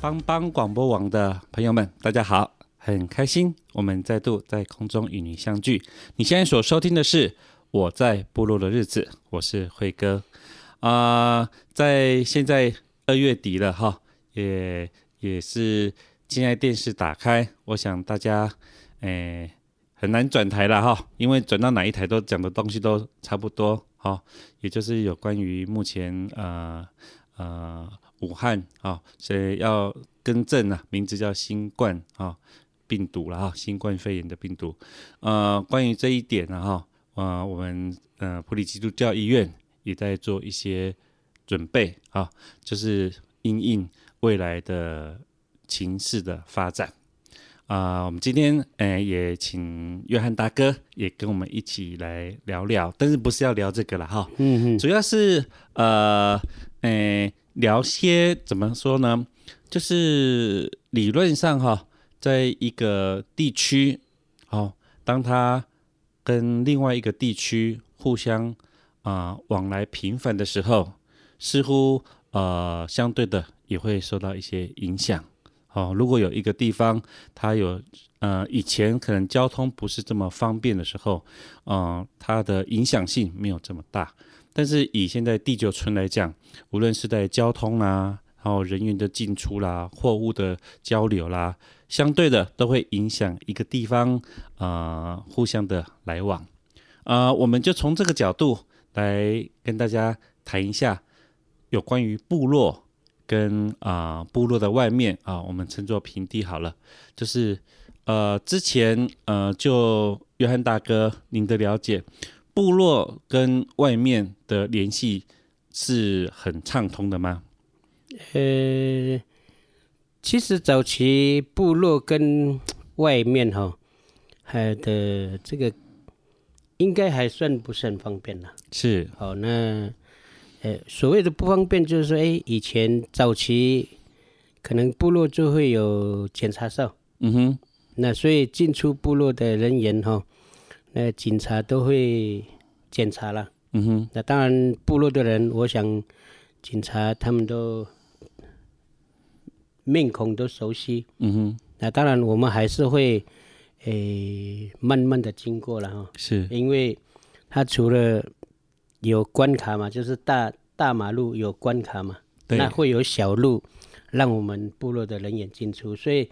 帮帮广播网的朋友们，大家好，很开心我们再度在空中与你相聚。你现在所收听的是《我在部落的日子》，我是辉哥啊、在现在二月底了哈，也也是。现在电视打开，我想大家，诶，很难转台了哈，因为转到哪一台都讲的东西都差不多哈，也就是有关于目前呃呃武汉啊，所以要更正啊，名字叫新冠啊病毒了哈，新冠肺炎的病毒，呃，关于这一点呢哈，呃，我们呃普里基督教医院也在做一些准备啊，就是因应未来的。情势的发展啊、呃，我们今天诶、呃、也请约翰大哥也跟我们一起来聊聊，但是不是要聊这个了哈，嗯嗯，主要是呃诶、呃、聊些怎么说呢？就是理论上哈，在一个地区哦，当他跟另外一个地区互相啊、往来频繁的时候，似乎呃相对的也会受到一些影响。哦，如果有一个地方，它有呃以前可能交通不是这么方便的时候，嗯、它的影响性没有这么大。但是以现在地久村来讲，无论是在交通啦，然后人员的进出啦，货物的交流啦，相对的都会影响一个地方呃互相的来往。呃，我们就从这个角度来跟大家谈一下有关于部落。跟啊、部落的外面啊，我们称作平地好了。就是呃之前呃就约翰大哥您的了解，部落跟外面的联系是很畅通的吗？呃，其实早期部落跟外面哈，还的这个应该还算不是很方便了。是，好那。呃，所谓的不方便，就是说，哎，以前早期可能部落就会有检查哨，嗯哼，那所以进出部落的人员哈，那警察都会检查了，嗯哼，那当然部落的人，我想警察他们都面孔都熟悉，嗯哼，那当然我们还是会，诶，慢慢的经过了哈，是，因为它除了有关卡嘛，就是大大马路有关卡嘛，那会有小路让我们部落的人员进出，所以，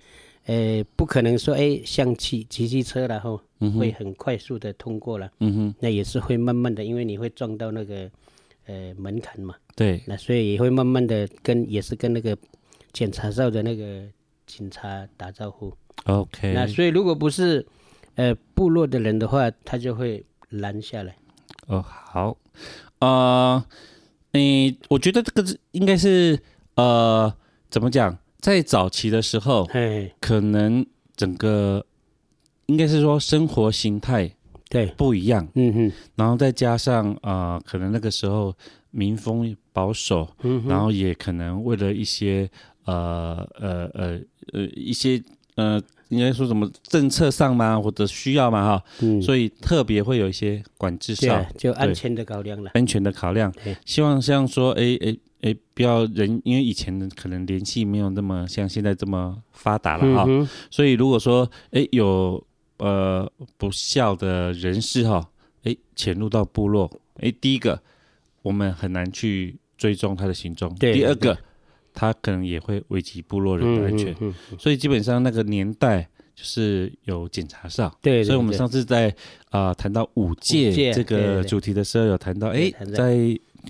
呃，不可能说，哎，像骑骑机车然后会很快速的通过了，嗯哼，那也是会慢慢的，因为你会撞到那个呃门槛嘛，对，那所以也会慢慢的跟也是跟那个检查哨的那个警察打招呼，OK，那所以如果不是呃部落的人的话，他就会拦下来。哦，好，呃，你我觉得这个是应该是呃，怎么讲，在早期的时候，嘿。可能整个应该是说生活形态对。不一样，嗯哼，然后再加上啊、呃，可能那个时候民风保守，嗯哼，然后也可能为了一些呃呃呃呃一些呃。应该说什么政策上嘛，或者需要嘛哈，嗯，所以特别会有一些管制上，就安全的考量了。安全的考量，希望像说，哎哎哎，不要人，因为以前的可能联系没有那么像现在这么发达了哈，嗯、所以如果说，哎有呃不孝的人士哈，哎潜入到部落，哎第一个我们很难去追踪他的行踪，对第二个。他可能也会危及部落人的安全，嗯嗯嗯、所以基本上那个年代就是有检查哨。对，对，对，所以我们上次在啊谈、呃、到五戒这个主题的时候，有谈到，哎，在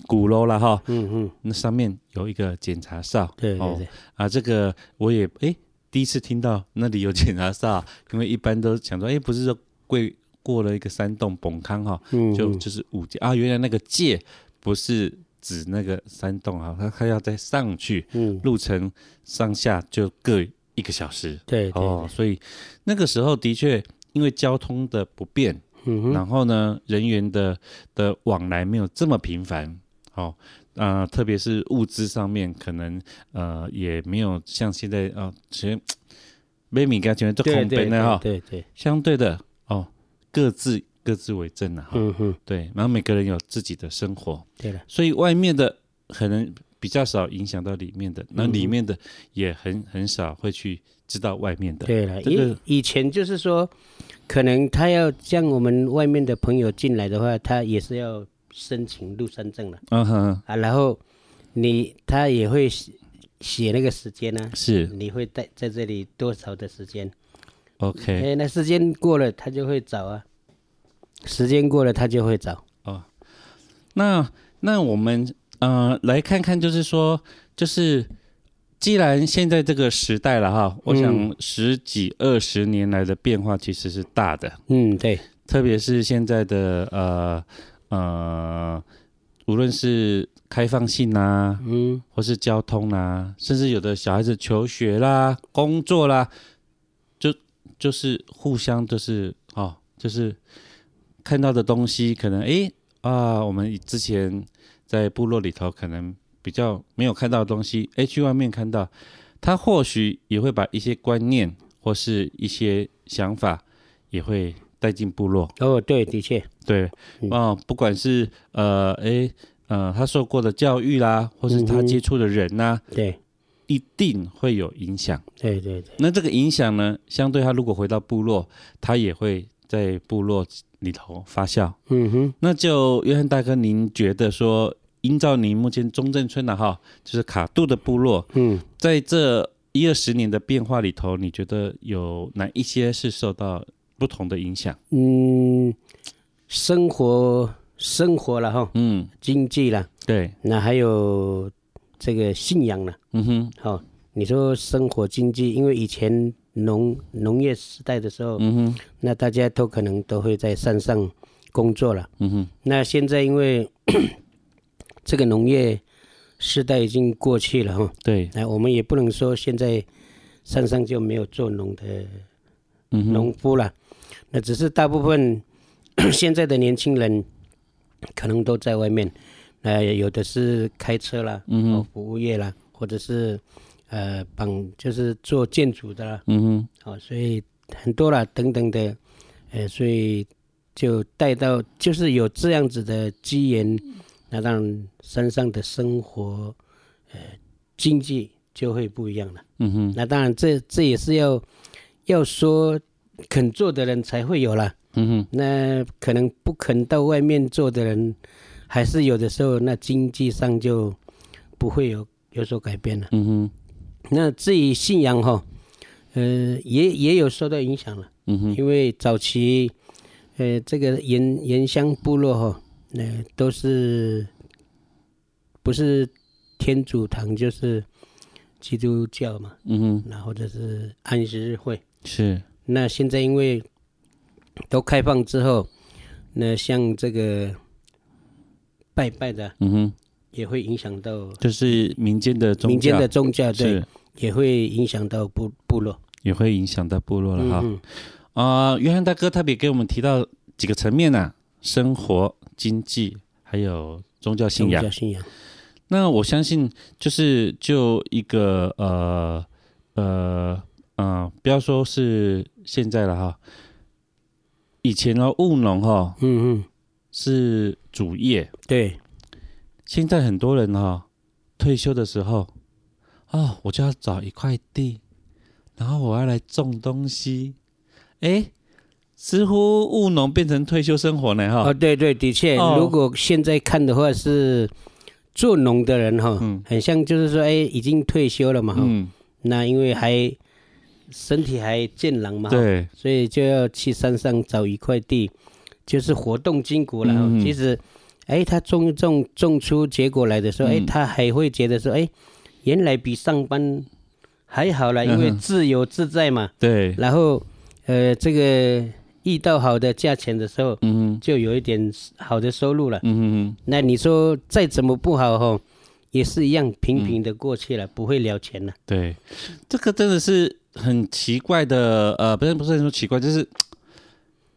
鼓楼了哈，嗯嗯，那上面有一个检查哨，对对对，哦、啊，这个我也哎第一次听到那里有检查哨，因为一般都想说，哎，不是说过过了一个山洞崩坑哈，就就是五戒。啊，原来那个界不是指那个山洞啊，他他要再上去，嗯，路程上下就各一个小时，对，对，对。哦，所以那个时候的确因为交通的不便。嗯、然后呢，人员的的往来没有这么频繁，哦，呃，特别是物资上面，可能呃也没有像现在啊，其实买米干全都空杯的哈，对对，相对的哦，各自各自为政了哈，嗯哼，对，然后每个人有自己的生活，对了，所以外面的可能比较少影响到里面的，那里面的也很很少会去知道外面的，对了，这个以以前就是说。可能他要像我们外面的朋友进来的话，他也是要申请入山证了。嗯哼啊，然后你他也会写写那个时间呢、啊？是，你会在在这里多少的时间？OK，哎，那时间过了，他就会找啊。时间过了，他就会找。哦，那那我们呃来看看，就是说，就是。既然现在这个时代了哈，我想十几二十年来的变化其实是大的。嗯，对。特别是现在的呃呃，无论是开放性啊，嗯，或是交通啊，甚至有的小孩子求学啦、工作啦，就就是互相就是哦，就是看到的东西可能诶啊，我们之前在部落里头可能。比较没有看到的东西，哎，去外面看到，他或许也会把一些观念或是一些想法也会带进部落。哦，对，的确，对，嗯、哦，不管是呃，哎，呃，他受过的教育啦，或是他接触的人呐、啊嗯，对，一定会有影响。对对对。那这个影响呢，相对他如果回到部落，他也会在部落里头发酵。嗯哼，那就约翰大哥，您觉得说？依照您目前中正村的哈，就是卡杜的部落，嗯，在这一二十年的变化里头，你觉得有哪一些是受到不同的影响？嗯，生活生活了哈，嗯，经济了，对，那还有这个信仰了，嗯哼，好，你说生活经济，因为以前农农业时代的时候，那大家都可能都会在山上工作了，嗯哼，那现在因为。这个农业时代已经过去了哈，对，那我们也不能说现在山上就没有做农的农夫了，那只是大部分 现在的年轻人可能都在外面，那有的是开车啦，嗯，服务业啦，或者是呃帮就是做建筑的啦，嗯哼，好，所以很多啦等等的，呃，所以就带到就是有这样子的机缘。那当然，山上的生活，呃，经济就会不一样了。嗯哼。那当然这，这这也是要要说肯做的人才会有了。嗯哼。那可能不肯到外面做的人，还是有的时候那经济上就不会有有所改变了。嗯哼。那至于信仰哈，呃，也也有受到影响了。嗯哼。因为早期，呃，这个原原乡部落哈。那、呃、都是不是天主堂就是基督教嘛，嗯哼，那或者是安息日会是。那现在因为都开放之后，那像这个拜拜的，嗯哼，也会影响到，就是民间的宗教，民间的宗教对，也会影响到部部落，也会影响到部落了哈。啊、嗯呃，约翰大哥特别给我们提到几个层面呢、啊，生活。经济还有宗教信仰，信仰。那我相信，就是就一个呃呃呃，不要说是现在了哈，以前呢务农哈，嗯嗯，是主业。对，现在很多人哈退休的时候，哦，我就要找一块地，然后我要来种东西，哎。似乎务农变成退休生活呢，哈。哦，对对，的确，哦、如果现在看的话，是做农的人哈，嗯，很像就是说，哎，已经退休了嘛，嗯，那因为还身体还健朗嘛，对，所以就要去山上找一块地，就是活动筋骨了。嗯、其实，哎，他种种种出结果来的时候，哎、嗯，他还会觉得说，哎，原来比上班还好了，因为自由自在嘛。嗯、对。然后，呃，这个遇到好的价钱的时候，嗯，就有一点好的收入了。嗯嗯。那你说再怎么不好哈，也是一样平平的过去了，嗯、不会了钱了。对，这个真的是很奇怪的，呃，不是不是说奇怪，就是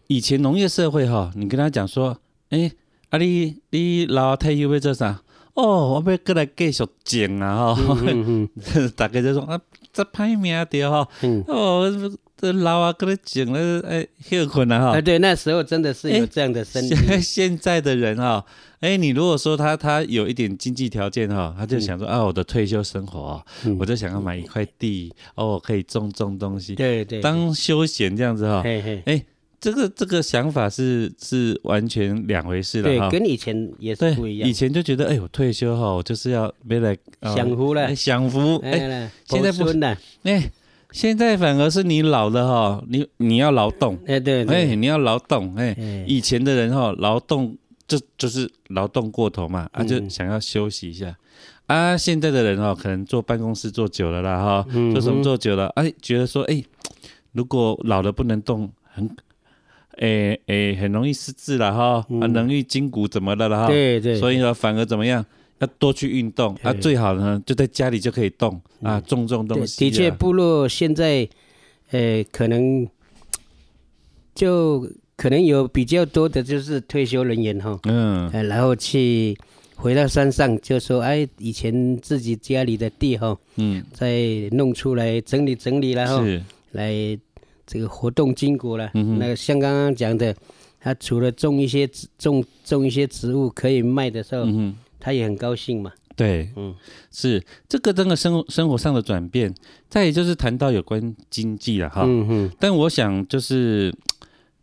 以前农业社会哈，你跟他讲说，哎。啊丽，你你老退休要做啥？哦，我要过来继续种啊！哈、嗯，大家就说啊，这歹命的哈。哦，这老啊，过来种了，哎，休困了哈。哎，对，那时候真的是有这样的身体。欸、现在的人哈，哎，你如果说他他有一点经济条件哈，他就想说、嗯、啊，我的退休生活我就想要买一块地，哦，可以种种东西，对对，当休闲这样子哈。哎。这个这个想法是是完全两回事了，对，跟以前也是不一样。以前就觉得，哎，我退休哈，我就是要没来享福了，享福。哎，现在不呢，哎，现在反而是你老了哈，你你要劳动，哎对，哎你要劳动，哎，以前的人哈，劳动就就是劳动过头嘛，啊就想要休息一下，啊现在的人哈，可能坐办公室坐久了啦哈，做什么坐久了，哎觉得说，哎，如果老了不能动，很。诶诶、很容易失智了哈，嗯、啊，容易筋骨怎么的了哈？对对。所以呢，反而怎么样？要多去运动对啊，最好呢就在家里就可以动啊，种种东西、啊。的确，部落现在，呃、欸，可能就可能有比较多的就是退休人员哈，嗯、欸，然后去回到山上，就说哎，以前自己家里的地哈，嗯，再弄出来整理整理然后是来。这个活动筋骨了，嗯、那个像刚刚讲的，他除了种一些种种一些植物可以卖的时候，嗯、他也很高兴嘛。对，嗯，是这个真的生活生活上的转变。再也就是谈到有关经济了哈，嗯、嗯但我想就是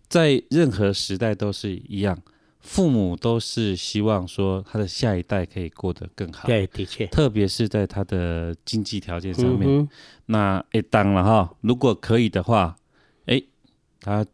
在任何时代都是一样，父母都是希望说他的下一代可以过得更好。对，的确，特别是在他的经济条件上面。嗯、那诶，当了哈，如果可以的话。哎，他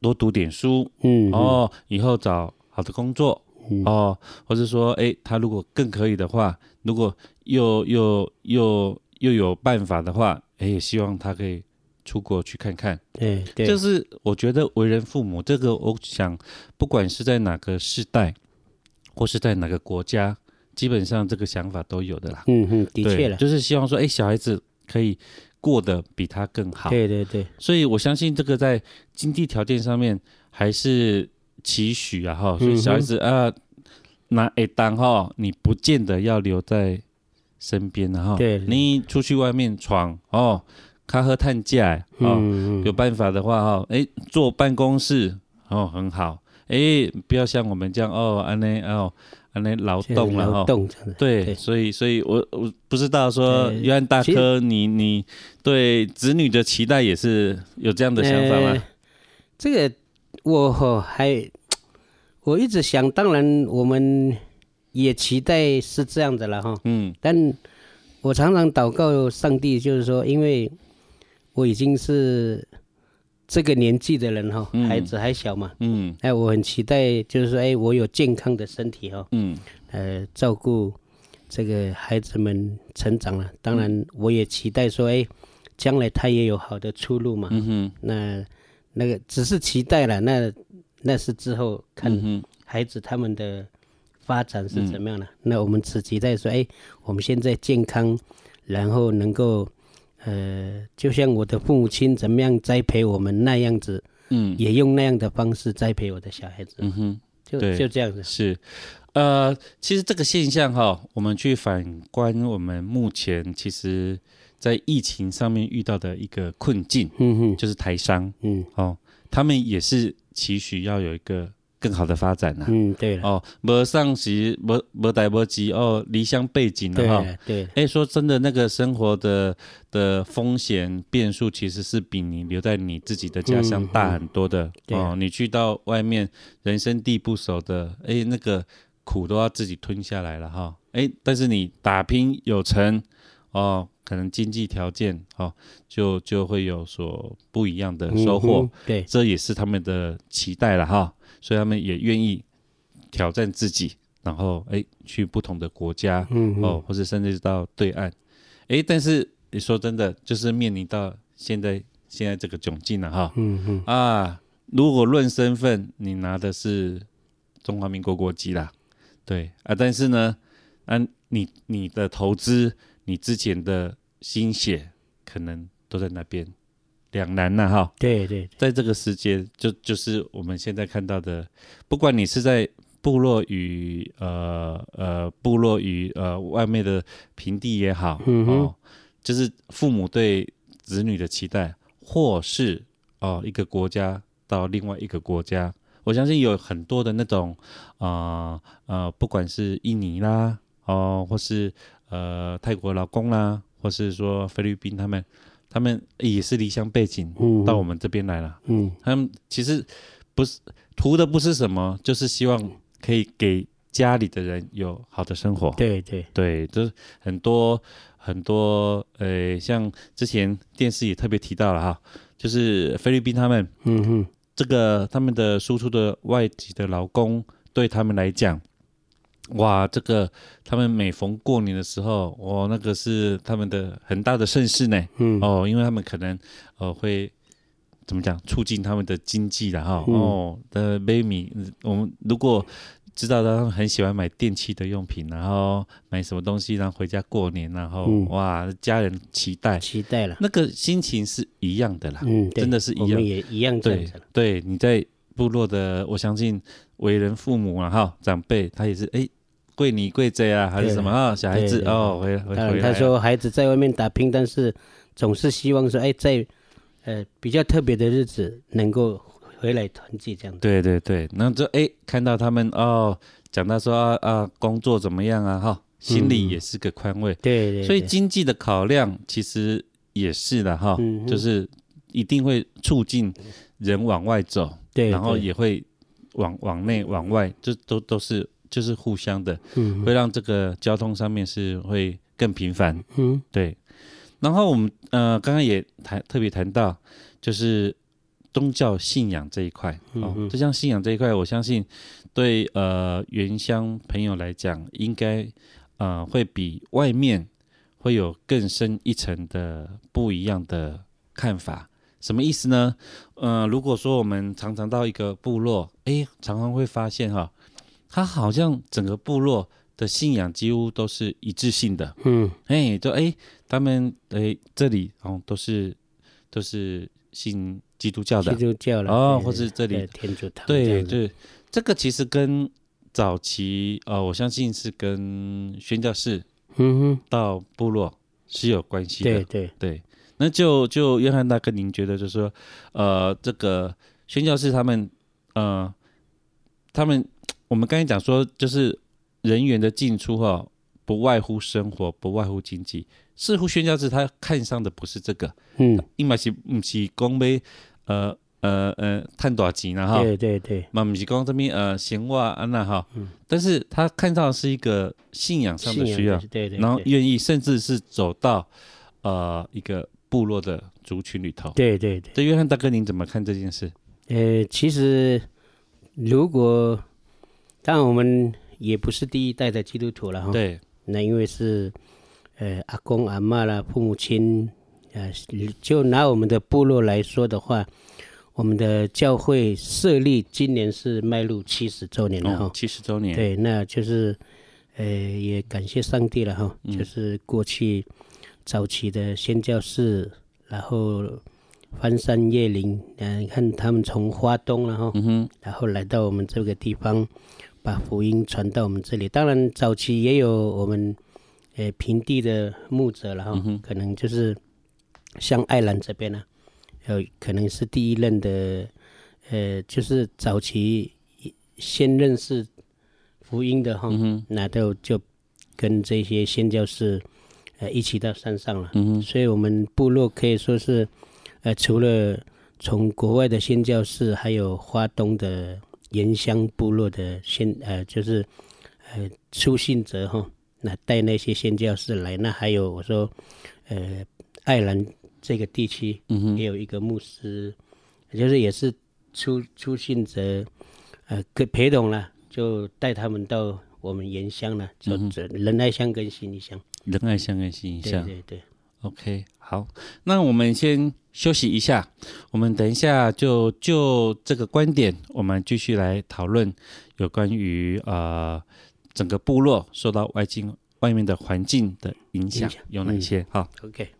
多读点书，嗯，哦，以后找好的工作，嗯、哦，或者说，哎，他如果更可以的话，如果又又又又有办法的话，哎，也希望他可以出国去看看。对，对，就是我觉得为人父母，这个我想，不管是在哪个世代，或是在哪个国家，基本上这个想法都有的啦。嗯嗯，的确了，就是希望说，哎，小孩子可以。过得比他更好，对对对，所以我相信这个在经济条件上面还是期许啊哈，所以小孩子啊，那一当哈，你不见得要留在身边的哈，对，你出去外面闯哦，开喝探价哦，有办法的话哈，哎，坐办公室哦很好，哎，不要像我们这样哦，安内哦。那劳动了哈，对，对所以，所以我我不知道说，约翰大哥，你你对子女的期待也是有这样的想法吗？呃、这个我还我一直想，当然我们也期待是这样的了哈，嗯，但我常常祷告上帝，就是说，因为我已经是。这个年纪的人哈，孩子还小嘛，嗯，哎，我很期待，就是说，哎，我有健康的身体哈，嗯，呃，照顾这个孩子们成长了。当然，我也期待说，哎，将来他也有好的出路嘛。嗯哼，那那个只是期待了，那那是之后看孩子他们的发展是怎么样的。那我们只期待说，哎，我们现在健康，然后能够。呃，就像我的父母亲怎么样栽培我们那样子，嗯，也用那样的方式栽培我的小孩子，嗯哼，就对。就这样子。是，呃，其实这个现象哈，我们去反观我们目前其实，在疫情上面遇到的一个困境，嗯哼，就是台商，嗯，哦，他们也是期许要有一个。更好的发展呐、啊，嗯，对了，哦，没上时，没没带没急哦，离乡背景了哈，对，哎，说真的，那个生活的的风险变数其实是比你留在你自己的家乡大很多的，嗯、哦，你去到外面，人生地不熟的，哎，那个苦都要自己吞下来了哈，哎，但是你打拼有成，哦，可能经济条件哦，就就会有所不一样的收获，嗯、对，这也是他们的期待了哈。所以他们也愿意挑战自己，然后哎去不同的国家，嗯嗯。哦，或者甚至到对岸，哎，但是你说真的，就是面临到现在现在这个窘境了哈，嗯嗯。啊，如果论身份，你拿的是中华民国国籍啦，对啊，但是呢，啊，你你的投资，你之前的心血，可能都在那边，两难呐哈。对对，在这个时间，就就是我们现在看到的，不管你是在部落与呃呃部落与呃外面的平地也好，嗯哼哦，就是父母对子女的期待，或是哦一个国家到另外一个国家，我相信有很多的那种啊呃，呃，不管是印尼啦，哦，或是呃泰国老公啦，或是说菲律宾他们，他们也是离乡背景嗯到我们这边来了，嗯。他们其实不是图的不是什么，就是希望可以给家里的人有好的生活。对对，对，就是很多很多，呃，像之前电视也特别提到了哈，就是菲律宾他们嗯哼这个他们的输出的外籍的劳工，对他们来讲，哇，这个他们每逢过年的时候，哇，那个是他们的很大的盛事呢。嗯哦，因为他们可能呃会怎么讲，促进他们的经济的哈。嗯哦的杯米，我们如果知道他们很喜欢买电器的用品，然后买什么东西，然后回家过年，然后、嗯哇，家人期待，期待了，那个心情是一样的啦。嗯，真的是一样我们也一样对对，你在部落的，我相信为人父母啊哈，长辈他也是哎。贵女贵这啊，还是什么啊？小孩子哦，回回。他说孩子在外面打拼，但是总是希望说，哎，在呃比较特别的日子能够回来团聚这样子。对对对，然后就哎看到他们哦，讲到说啊啊工作怎么样啊哈，心里也是个宽慰。对对，所以对经济的考量其实也是的哈，嗯就是一定会促进人往外走，对，然后也会往往内往外，这都都是就是互相的，嗯会让这个交通上面是会更频繁。嗯对，然后我们呃刚刚也谈特别谈到，就是宗教信仰这一块哦嗯，哼这项信仰这一块，我相信对呃原乡朋友来讲，应该呃会比外面会有更深一层的不一样的看法。什么意思呢？呃，如果说我们常常到一个部落，哎，常常会发现哈，他好像整个部落的信仰几乎都是一致性的。嗯。哎，就哎，他们哎这里哦都是都是信基督教的。基，督教了哦或是这里天主堂对对，这个其实跟早期呃，我相信是跟宣教士嗯哼，到部落是有关系的，对对，对。那就就约翰大哥，您觉得就是说，呃，这个宣教士他们呃，他们我们刚才讲说，就是人员的进出哈、哦，不外乎生活，不外乎经济。似乎宣教士他看上的不是这个，嗯，因为是不是讲要呃呃呃赚多少钱呢哈？对对对，嘛不是讲这边呃闲话安那哈，嗯但是他看到的是一个信仰上的需要，对对，然后愿意甚至是走到呃一个部落的族群里头。对对对，这约翰大哥，您怎么看这件事？呃，其实如果当然我们也不是第一代的基督徒了哈，，对，那因为是呃阿公阿嬷啦，父母亲，呃，就拿我们的部落来说的话，我们的教会设立今年是迈入七十周年了哈。哦，七十周年，，对，那就是，呃，也感谢上帝了哈，嗯就是过去早期的宣教士，然后翻山越岭，嗯、你看他们从花东然后，嗯，然后来到我们这个地方，把福音传到我们这里。当然，早期也有我们，呃，平地的牧者了哈，可能就是像爱兰这边呢、呃，可能是第一任的，呃，就是早期先认识福音的哈，那都就跟这些宣教士，呃，一起到山上了。嗯，所以我们部落可以说是，呃，除了从国外的宣教士，还有花东的原乡部落的先，呃，就是呃出信者哈，那带那些宣教士来，那还有我说，呃，爱兰这个地区也有一个牧师，就是也是出出信者，呃，跟陪同了。就带他们到我们原乡了，就仁爱乡跟新义乡。仁爱乡跟新义乡。对对对。OK，好，那我们先休息一下，我们等一下就就这个观点，我们继续来讨论有关于呃整个部落受到外境外面的环境的影响有哪些？好，OK。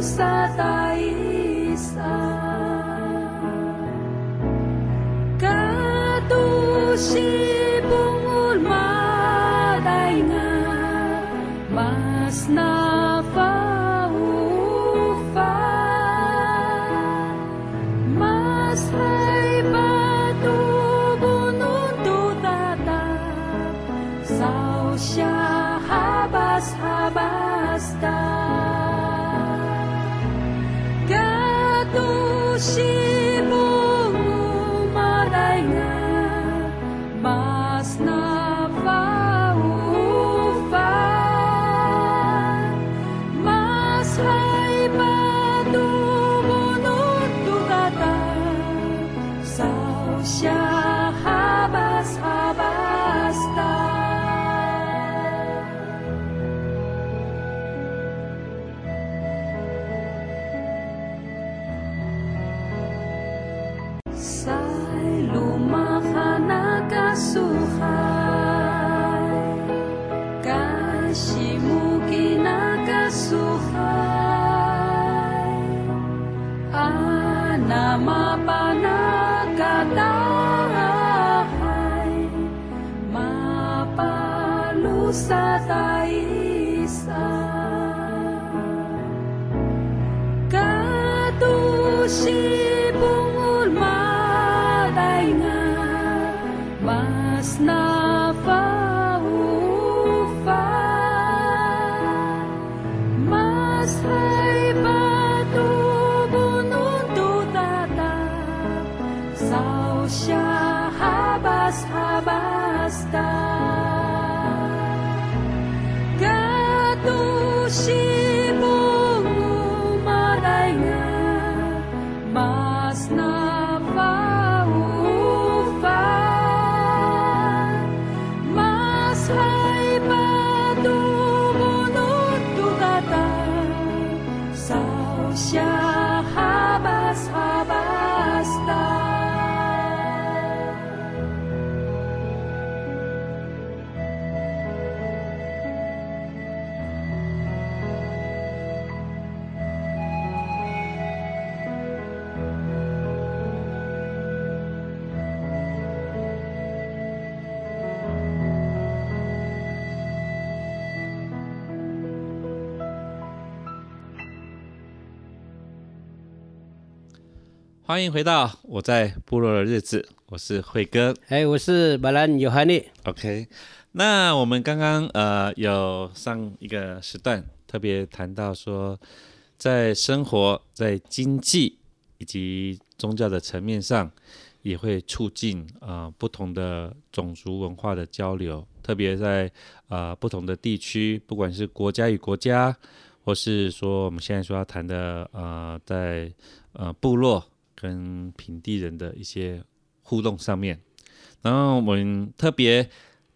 sa taisa Katusibong ulmaday nga mas na 西风欢迎回到我在部落的日子，我是慧哥，哎，我是马兰尤哈尼。OK，那我们刚刚呃有上一个时段特别谈到说，在生活、在经济以及宗教的层面上，也会促进啊、呃、不同的种族文化的交流，特别在啊、呃、不同的地区，不管是国家与国家，或是说我们现在说要谈的呃在呃部落。跟平地人的一些互动上面。然后我们特别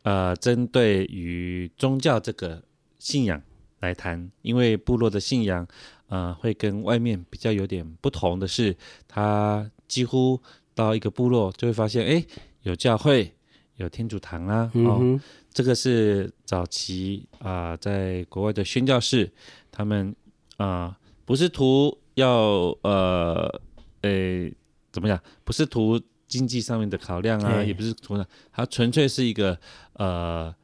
呃针对于宗教这个信仰来谈，因为部落的信仰呃会跟外面比较有点不同的是，他几乎到一个部落就会发现，哎，有教会，有天主堂啊，哦，嗯、这个是早期啊、呃，在国外的宣教士，他们啊、呃、不是图要呃，诶，怎么讲？不是图经济上面的考量啊，也不是图呢，他纯粹是一个呃，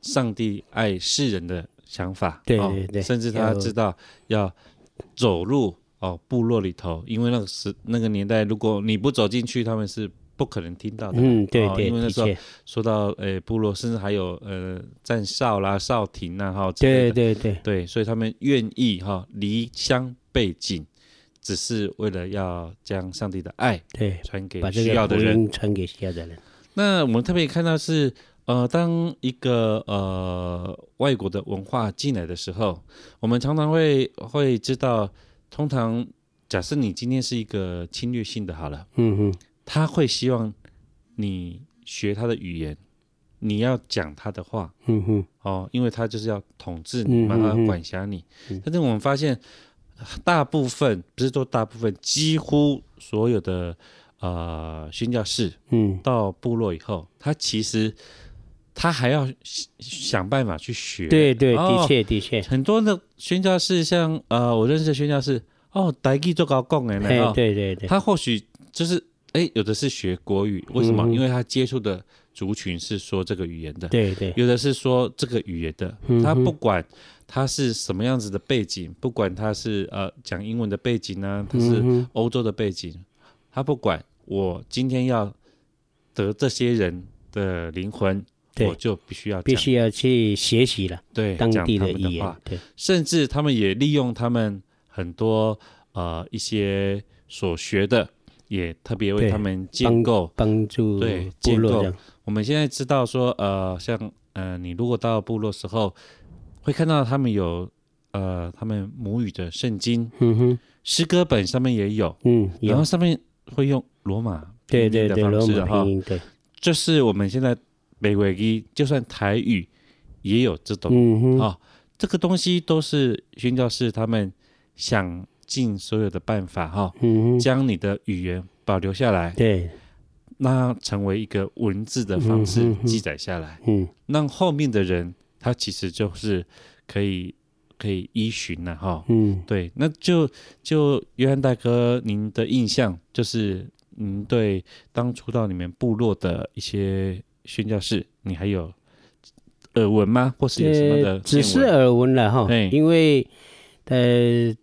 上帝爱世人的想法，对对对，哦、甚至他知道要走入哦部落里头，因为那个时那个年代，如果你不走进去，他们是。不可能听到的，嗯，对对，因为那时候说到，诶，部落甚至还有呃站哨啦、哨亭啦，哈，对对对对，所以他们愿意哈离乡背井，只是为了要将上帝的爱对传给需要的人，传给需要的人。那我们特别看到是，呃，当一个呃外国的文化进来的时候，我们常常会会知道，通常假设你今天是一个侵略性的，好了，嗯哼。他会希望你学他的语言，你要讲他的话，嗯哼，哦，因为他就是要统治你嘛，管辖你。嗯、但是我们发现，大部分不是说大部分，几乎所有的呃宣教士，嗯，到部落以后，他其实他还要想办法去学。对对，的确的确，很多的宣教士，像呃我认识的宣教士，哦，台语做高讲的，哎，对对对，他或许就是。哎，有的是学国语，为什么？嗯、因为他接触的族群是说这个语言的。对对。有的是说这个语言的，嗯、他不管他是什么样子的背景，不管他是呃讲英文的背景呢，他是欧洲的背景，嗯、他不管。我今天要得这些人的灵魂，我就必须要必须要去学习了。对，当地的语言。对，甚至他们也利用他们很多呃一些所学的。也特别为他们建构帮助，对建构。我们现在知道说，呃，像呃，你如果到部落时候，会看到他们有呃，他们母语的圣经，嗯哼，诗歌本上面也有，嗯，然后上面会用罗马对对对罗马拼音，对，就是我们现在北纬一，就算台语也有这种，嗯哼，啊，这个东西都是宣教士他们想。尽所有的办法，哈，将你的语言保留下来，对，那成为一个文字的方式记载下来，嗯，让后面的人他其实就是可以可以依循了，哈，嗯，对，那就就约翰大哥，您的印象就是您对当初到你们部落的一些宣教士，你还有耳闻吗？或是有什么的？只是耳闻了哈，因为呃。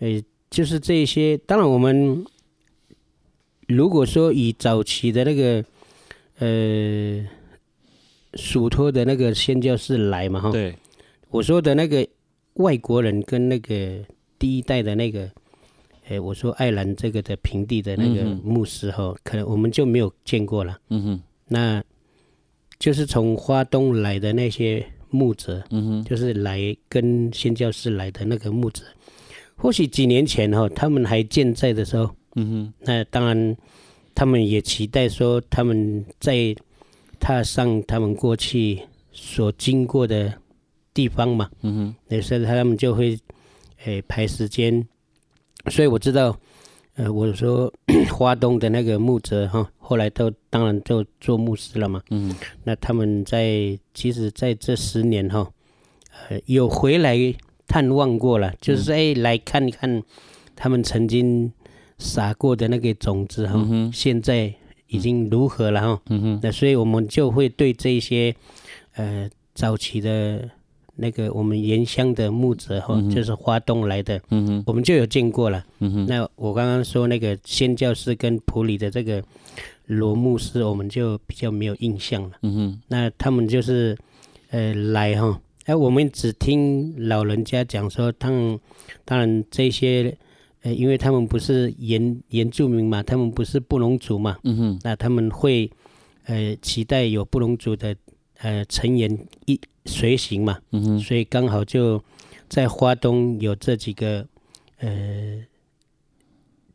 呃，就是这些。当然，我们如果说以早期的那个呃属托的那个宣教士来嘛，哈，对，我说的那个外国人跟那个第一代的那个，诶，我说爱尔兰这个的平地的那个牧师哈，嗯、可能我们就没有见过了。嗯哼，那就是从花东来的那些牧者，嗯哼，就是来跟宣教士来的那个牧者。或许几年前哈，他们还健在的时候，嗯哼，那当然，他们也期待说他们在踏上他们过去所经过的地方嘛，嗯哼，那时候他们就会诶、排时间，所以我知道，呃，我说 花东的那个牧者哈，后来都当然就做牧师了嘛，嗯，那他们在其实在这十年哈，呃，有回来。探望过了，就是说，哎，来看看他们曾经撒过的那个种子哈，嗯、现在已经如何了哈。嗯哼，那所以我们就会对这些呃早期的那个我们原乡的木子哈，嗯、就是花东来的，嗯哼，我们就有见过了。嗯哼，那我刚刚说那个宣教师跟普里的这个罗牧师，我们就比较没有印象了。嗯哼，那他们就是呃来哈。哎，我们只听老人家讲说，他们当然这些，呃，因为他们不是原原住民嘛，他们不是布农族嘛，嗯哼，那他们会呃期待有布农族的呃成员一随行嘛，嗯哼，所以刚好就在花东有这几个呃，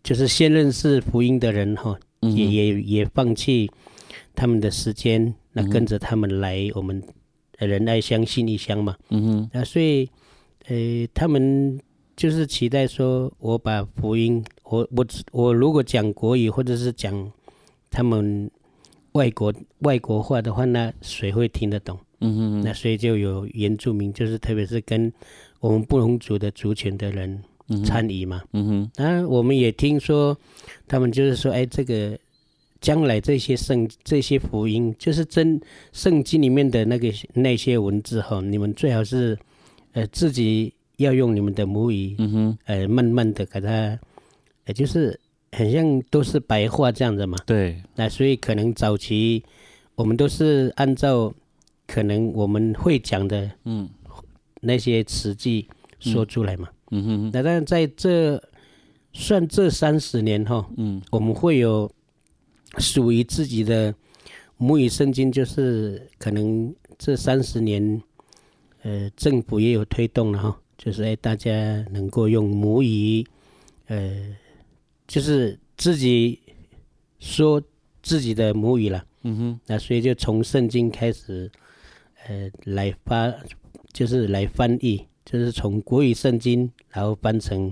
就是先认识福音的人哈，嗯、也也也放弃他们的时间，那跟着他们来，我们仁爱乡信义乡嘛。嗯哼，那所以，呃，他们就是期待说，我把福音，我我我如果讲国语或者是讲他们外国外国话的话，那谁会听得懂？嗯哼，那所以就有原住民，就是特别是跟我们不同族的族群的人参与嘛。嗯哼，当然我们也听说，他们就是说，哎，这个将来这些圣这些福音，就是真圣经里面的那个那些文字哈，你们最好是呃自己要用你们的母语，嗯哼，呃慢慢的给他，也就是很像都是白话这样子嘛。对，那所以可能早期我们都是按照。可能我们会讲的，嗯，那些词句说出来嘛，嗯哼哼。那但在这算这三十年哈，嗯，我们会有属于自己的母语圣经，就是可能这三十年，呃，政府也有推动了哈，就是哎，大家能够用母语，呃，就是自己说自己的母语了，嗯哼。那所以就从圣经开始。呃，来发就是来翻译，就是从国语圣经，然后翻成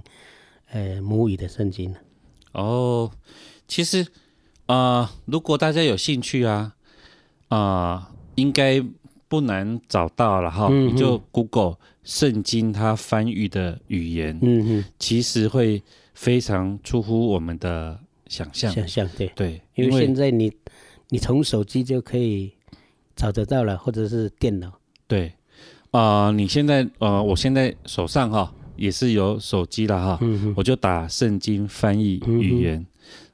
呃母语的圣经。哦，其实啊、呃，如果大家有兴趣啊，啊、呃，应该不难找到了哈。嗯、你就 Google 圣经它翻译的语言，嗯哼，其实会非常出乎我们的想象。想象对对，因为现在你你从手机就可以。找得到了，或者是电脑。对，啊、呃，你现在呃，我现在手上哈也是有手机了哈，嗯、我就打圣经翻译语言，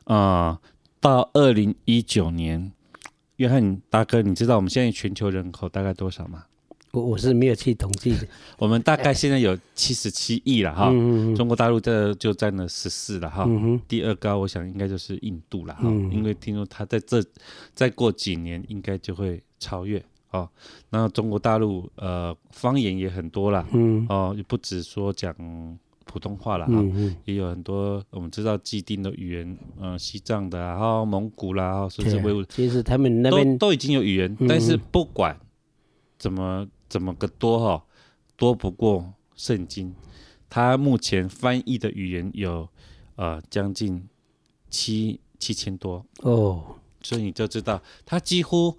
啊、嗯呃，到二零一九年，约翰大哥，你知道我们现在全球人口大概多少吗？我我是没有去统计的，我们大概现在有七十七亿了哈，嗯、中国大陆这就占了十四了哈，嗯、第二高我想应该就是印度了哈，嗯、因为听说他在这再过几年应该就会超越哦。那中国大陆呃方言也很多了，嗯、哦也不止说讲普通话了哈，也有很多我们知道既定的语言，呃西藏的啊，然后蒙古啦，甚至维吾，其实他们那边都都已经有语言，嗯、但是不管怎么。怎么个多哈？多不过圣经，它目前翻译的语言有呃将近七七千多哦，所以你就知道它几乎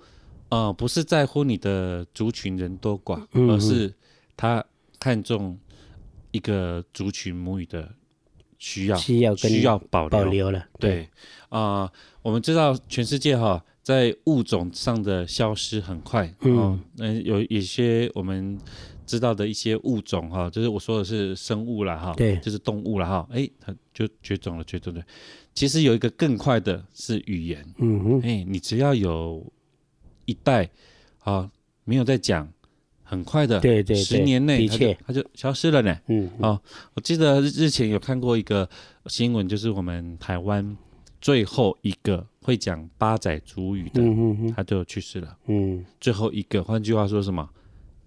呃不是在乎你的族群人多寡，嗯、而是它看重一个族群母语的需要，需要需要保留，了。对啊、呃，我们知道全世界哈。在物种上的消失很快，嗯，那有一些我们知道的一些物种哈，就是我说的是生物了哈，对，就是动物了哈，哎，它就绝种了，绝种了。其实有一个更快的是语言，嗯哼，哎，你只要有一代啊没有在讲，很快的，对对，十年内它就它就消失了呢，嗯，哦，我记得日前有看过一个新闻，就是我们台湾最后一个。会讲八仔族语的，嗯、哼哼他就去世了。嗯，最后一个，换句话说什么？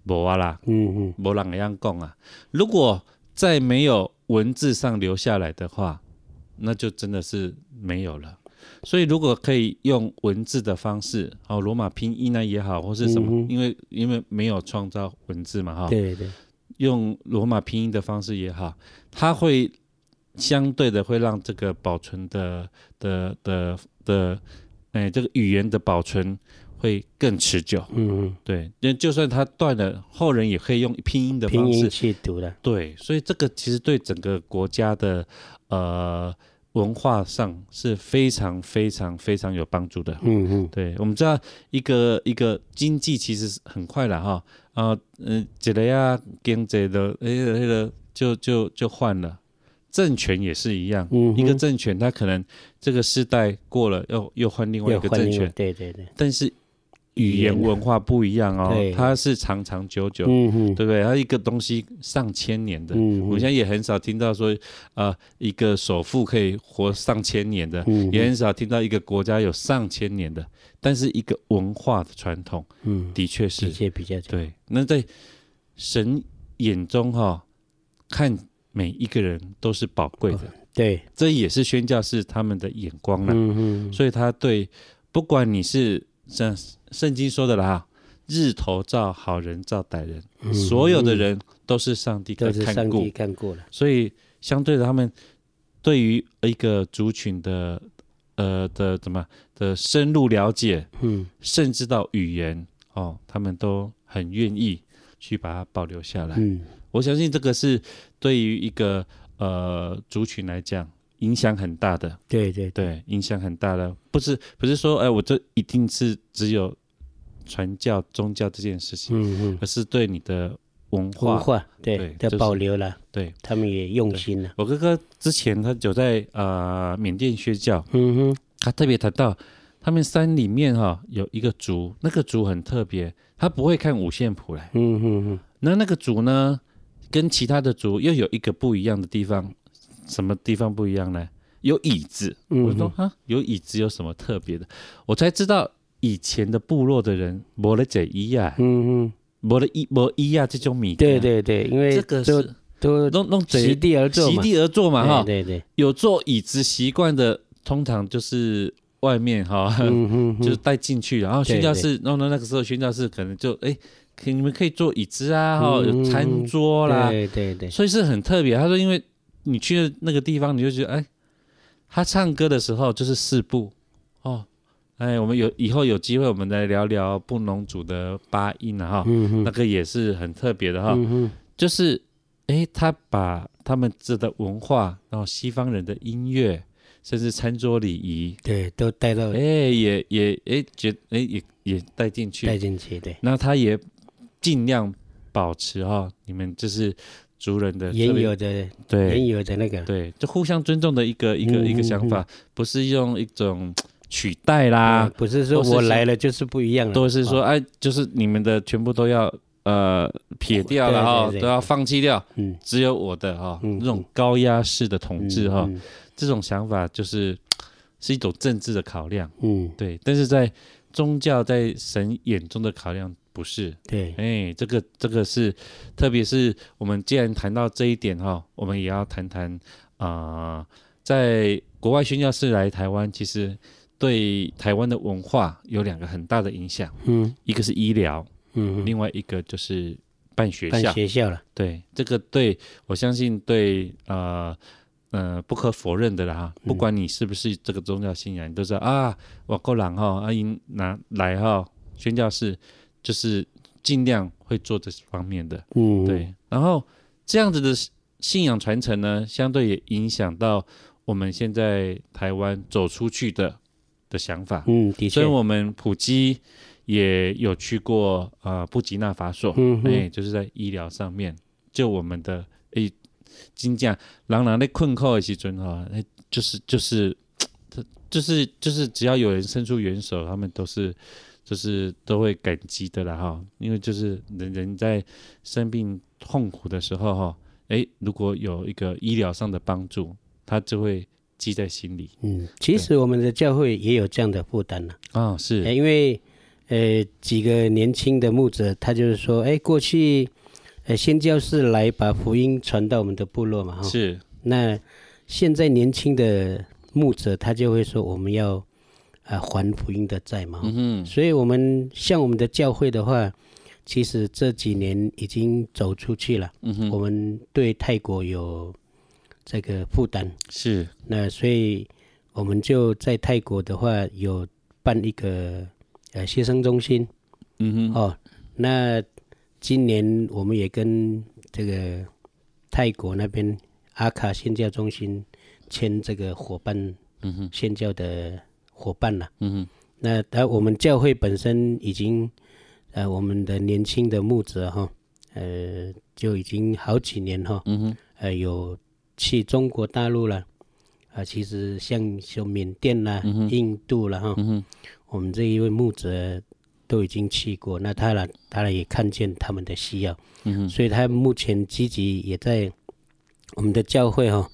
无啊啦，嗯嗯，无人一样讲啊。如果在没有文字上留下来的话，那就真的是没有了。所以，如果可以用文字的方式，哦，罗马拼音呢也好，或是什么，嗯、因为因为没有创造文字嘛，哈，对对，用罗马拼音的方式也好，它会。相对的会让这个保存的的的的，哎，这个语言的保存会更持久。嗯，对，那就算它断了，后人也可以用拼音的方式去读的。对，所以这个其实对整个国家的呃文化上是非常非常非常有帮助的。嗯嗯，对，我们知道一个一个经济其实很快了哈啊嗯，一个啊经济的哎那个就就就换了。政权也是一样，嗯、一个政权，它可能这个世代过了，又又换另外一个政权，对对对。但是语言文化不一样哦，它是长长久久，对不对？它一个东西上千年的，嗯、我们现在也很少听到说，啊、呃，一个首富可以活上千年的，嗯、也很少听到一个国家有上千年的。但是一个文化的传统，嗯，的确是，的确比较对。那在神眼中哈、哦，看。每一个人都是宝贵的，对，这也是宣教士他们的眼光了。嗯嗯，所以他对，不管你是像圣经说的啦，日头照好人照歹人，嗯，所有的人都是上帝看顾，上帝看过了。所以相对的，他们对于一个族群的呃的怎么的深入了解，嗯，甚至到语言哦，他们都很愿意去把它保留下来。嗯，我相信这个是对于一个呃族群来讲影响很大的。对对对，影响很大的，不是不是说哎，我这一定是只有传教宗教这件事情，嗯嗯，而是对你的文化文化对的、就是、保留了，对他们也用心了。我哥哥之前他有在呃缅甸宣教，嗯哼，他特别谈到他们山里面哈、哦、有一个族，那个族很特别，他不会看五线谱来，嗯哼哼，那那个族呢跟其他的族又有一个不一样的地方，什么地方不一样呢？有椅子，嗯、我说啊有椅子有什么特别的？我才知道。以前的部落的人没了这一样，嗯嗯，没了一没一样这种米，对对对，因为这个是都弄弄席地而坐席地而坐嘛哈，对对，有坐椅子习惯的，通常就是外面哈，嗯嗯，就是带进去，然后宣教士，弄到那个时候宣教士可能就哎，可你们可以坐椅子啊，哈，有餐桌啦，对对对，所以是很特别。他说，因为你去的那个地方，你就觉得哎，他唱歌的时候就是四部哦。哎，我们有以后有机会，我们来聊聊布农族的八音啊，哈、嗯，那个也是很特别的哈、嗯，就是，哎，他把他们这的文化，然后西方人的音乐，甚至餐桌礼仪，对，都带到，哎，也也哎，觉，哎，也也带进去，带进去，对，那他也尽量保持哈，你们就是族人的原有的，对，原有的那个，对，就互相尊重的一个一个、嗯、一个想法，不是用一种。取代啦，不是说我来了就是不一样了，都是说哎，就是你们的全部都要呃撇掉了哈，都要放弃掉，嗯，只有我的哈，这种高压式的统治哈，这种想法就是是一种政治的考量，嗯，对，但是在宗教在神眼中的考量不是，对，哎，这个这个是，特别是我们既然谈到这一点哈，我们也要谈谈啊，在国外宣教士来台湾，其实。对台湾的文化有两个很大的影响，嗯，一个是医疗，嗯，另外一个就是办学校，办学校了，对，这个对我相信对呃呃不可否认的啦哈，不管你是不是这个宗教信仰，你都知道啊，我够狼哈，阿英拿来哈，宣教士就是尽量会做这方面的，嗯，对，然后这样子的信仰传承呢，相对也影响到我们现在台湾走出去的。的想法，嗯，的确，所以我们普基也有去过呃布吉纳法索，嗯，哎，就是在医疗上面，就我们的哎，金匠朗朗的困扣的时阵哈，哎，就是就是，他就是就是只要有人伸出援手，他们都是就是都会感激的啦哈，因为就是人人在生病痛苦的时候哈，诶，如果有一个医疗上的帮助，他就会。记在心里。嗯，其实我们的教会也有这样的负担呢。啊，是，因为呃几个年轻的牧者，他就是说，哎，过去呃先教士来把福音传到我们的部落嘛，哈。是。那现在年轻的牧者，他就会说，我们要啊还福音的债嘛。嗯。所以我们像我们的教会的话，其实这几年已经走出去了。嗯哼。我们对泰国有。这个负担是，那所以我们就在泰国的话有办一个呃学生中心，嗯哼，哦，那今年我们也跟这个泰国那边阿卡宣教中心签这个伙伴，嗯哼，宣教的伙伴了，嗯哼，那他我们教会本身已经呃我们的年轻的牧者哈，呃就已经好几年哈，嗯哼，呃有。去中国大陆了，啊，其实像像缅甸啦、嗯、印度了哈、嗯，我们这一位牧者都已经去过，那他了，他也看见他们的需要，嗯、所以他目前积极也在我们的教会哈，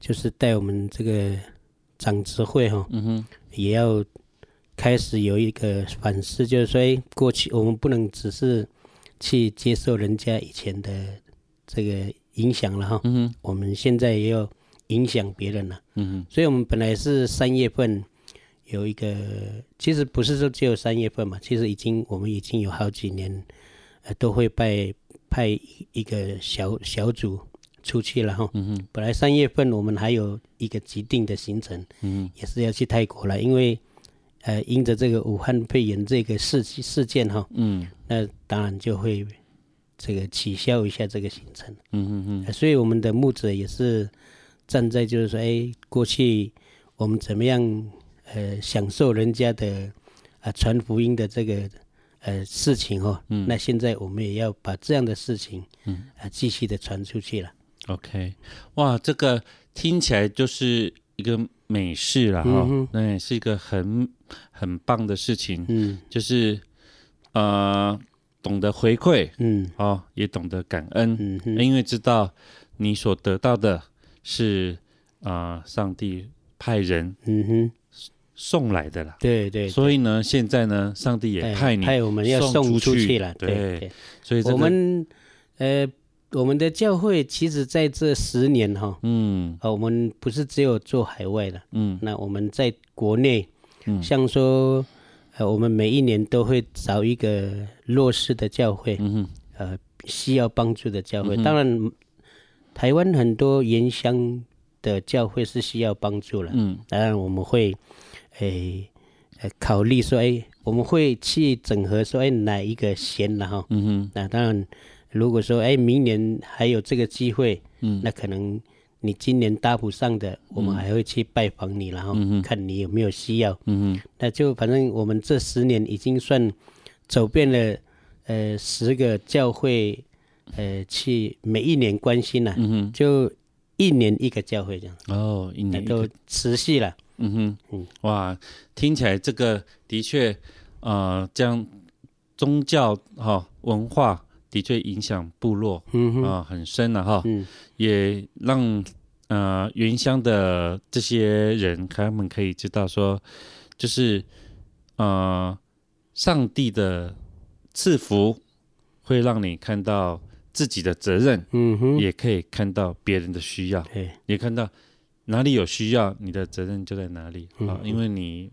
就是带我们这个长执会哈、嗯，也要开始有一个反思，就是说，哎，过去我们不能只是去接受人家以前的这个。影响了哈，嗯，我们现在也要影响别人了。嗯哼，所以我们本来是三月份有一个，其实不是说只有三月份嘛，其实已经我们已经有好几年，呃，都会派派一个小小组出去了哈。本来三月份我们还有一个既定的行程，也是要去泰国了，因为呃，因着这个武汉肺炎这个事事件哈，嗯，那当然就会。这个取消一下这个行程，嗯嗯嗯，所以我们的牧者也是站在就是说，哎，过去我们怎么样呃享受人家的啊传福音的这个呃事情哦，嗯，那现在我们也要把这样的事情，嗯啊继续的传出去了。OK，哇，这个听起来就是一个美事了哈，那也是一个很很棒的事情，嗯，就是呃。懂得回馈，嗯，哦，也懂得感恩，嗯，因为知道你所得到的是啊、呃，上帝派人，嗯哼，送来的啦，对，对对，所以呢，现在呢，上帝也派你，派我们要送出去。了，对，对，对，所以、这个、我们呃，我们的教会其实在这十年哈，嗯，啊，我们不是只有做海外的，嗯，那我们在国内，嗯，像说。呃，我们每一年都会找一个弱势的教会，嗯哼，呃，需要帮助的教会。嗯、当然，台湾很多原乡的教会是需要帮助了，嗯，当然我们会，诶、考虑说，诶、欸，我们会去整合说，诶、欸，哪一个先了哈，嗯哼，那当然，如果说，诶、欸，明年还有这个机会，嗯，那可能。你今年搭不上的，我们还会去拜访你，然后看你有没有需要。嗯嗯，那就反正我们这十年已经算走遍了，呃，十个教会，呃，去每一年关心了。嗯哼，就一年一个教会这样。哦，一年都持续了。嗯哼，嗯，哇，听起来这个的确，呃，将宗教哈、哦、文化。的确影响部落，啊、嗯哼。呃，很深了哈，嗯、也让呃原乡的这些人，他们可以知道说，就是呃上帝的赐福会让你看到自己的责任，嗯哼，也可以看到别人的需要，对，也看到哪里有需要，你的责任就在哪里啊，因为你。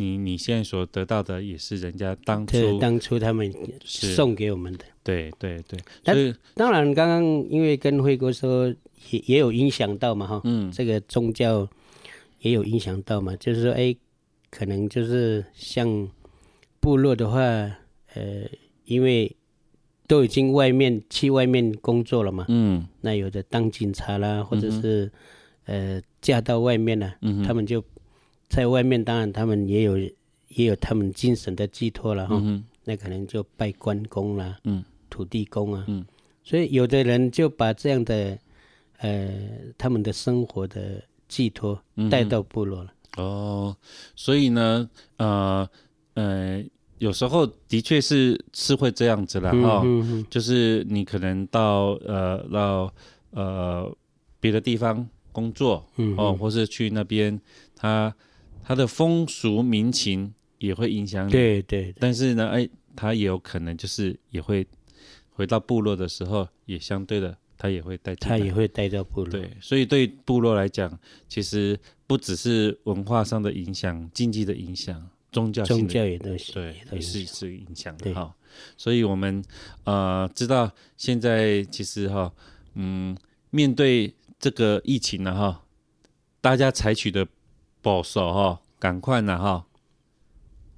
你你现在所得到的也是人家当初当初他们送给我们的，对对对。但当然，刚刚因为跟辉哥说也也有影响到嘛哈，嗯，这个宗教也有影响到嘛，就是说哎，可能就是像部落的话，呃，因为都已经外面去外面工作了嘛，嗯，那有的当警察啦，或者是、嗯、呃嫁到外面了，嗯，他们就。在外面，当然他们也有也有他们精神的寄托了哈。嗯、那可能就拜关公啦，嗯，土地公啊，嗯，所以有的人就把这样的呃他们的生活的寄托带到部落了。哦，所以呢，呃呃，有时候的确是是会这样子了哈。就是你可能到呃到呃别的地方工作，嗯，哦，或是去那边他。他的风俗民情也会影响你，对对。但是呢，哎，他也有可能就是也会回到部落的时候，也相对的，他也会带他也会带到部落。对，所以对部落来讲，其实不只是文化上的影响、经济的影响、宗教宗教也都是对，也是是影响的。哈。所以我们呃知道现在其实哈，嗯，面对这个疫情呢哈，大家采取的。保守哈，赶快啦吼，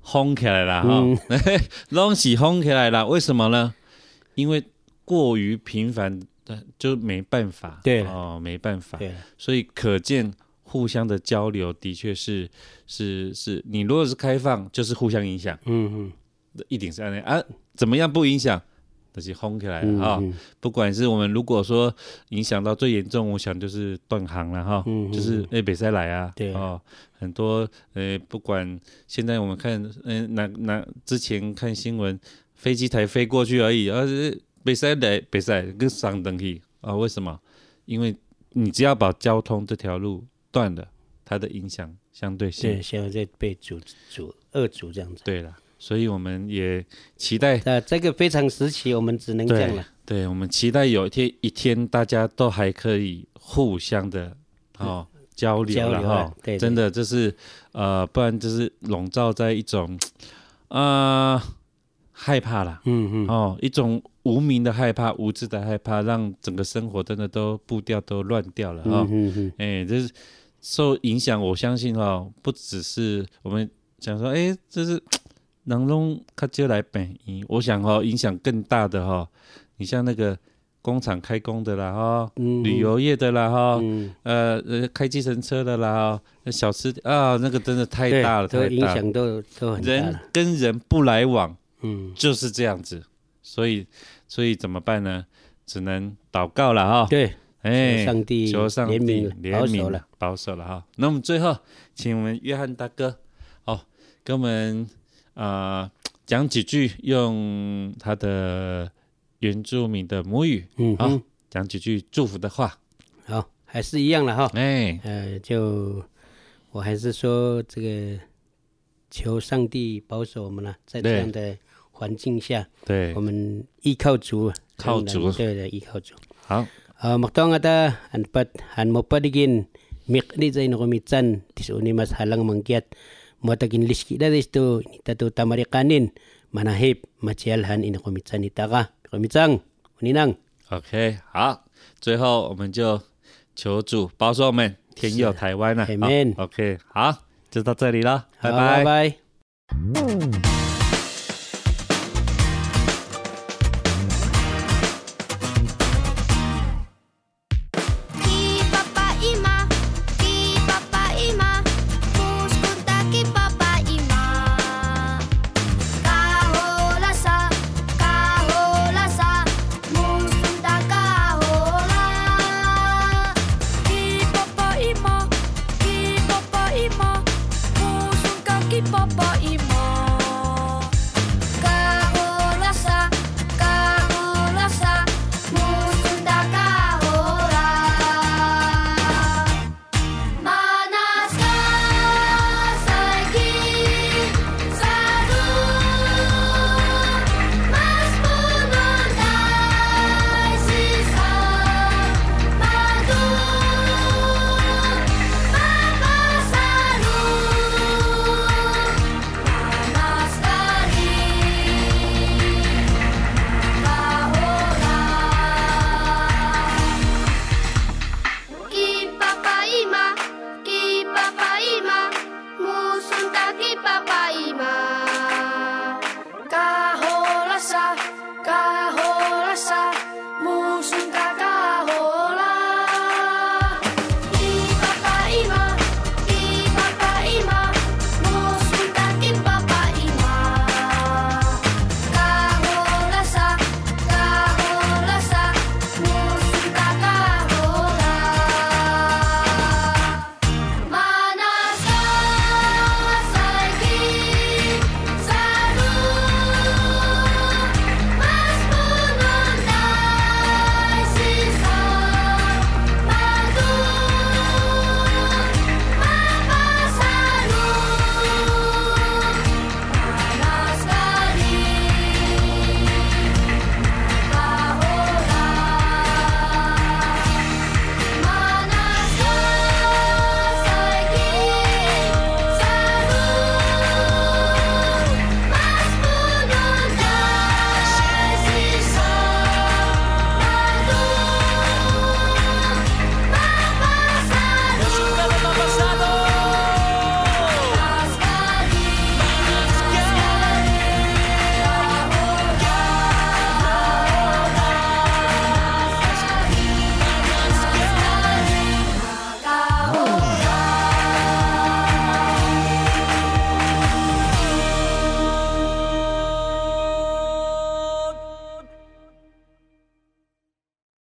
轰起来了哈，东西轰起来啦。为什么呢？因为过于频繁的就没办法。对哦，没办法。对，所以可见互相的交流的确是是是。你如果是开放，就是互相影响。嗯嗯，一定是这样啊？怎么样不影响？都是轰起来了哈，嗯嗯，不管是我们如果说影响到最严重，我想就是断航了哈，就是诶北塞来啊，对哦，很多呃，不管现在我们看，嗯、呃，那那之前看新闻，飞机才飞过去而已，而是北塞来比赛跟上登去啊？为什么？因为你只要把交通这条路断了，它的影响相对性对，现在被阻阻二阻这样子，对了。所以我们也期待，呃，这个非常时期，我们只能这样了。对，我们期待有一天一天大家都还可以互相的哦、嗯、交流了哈、哦。对，对，真的就是呃，不然就是笼罩在一种呃害怕了。嗯嗯。哦，一种无名的害怕、无知的害怕，让整个生活真的都步调都乱掉了哈。哦、嗯嗯。哎，就是受影响，我相信哦，不只是我们讲说，哎，这是。能弄他就来本营，我想哈、哦，影响更大的哈、哦，你像那个工厂开工的啦哈，嗯、旅游业的啦哈，嗯、呃呃开计程车的啦，小吃啊，那个真的太大了，太大了，影响都都很大。人跟人不来往，嗯，就是这样子，所以所以怎么办呢？只能祷告了哈。对，哎，上帝求上帝怜悯了，保守了哈。那我们最后，请我们约翰大哥，哦，跟我们。啊，讲、呃、几句用他的原住民的母语，嗯哼，好，讲几句祝福的话。好，还是一样的哈。哎，呃，就我还是说这个，求上帝保守我们了，在这样的环境下，对，我们依靠主，靠主，对的，依靠主。好，OK，好，最后我们就求主保守我们天佑台湾了。Amen。OK，好，就到这里了，拜拜。拜拜。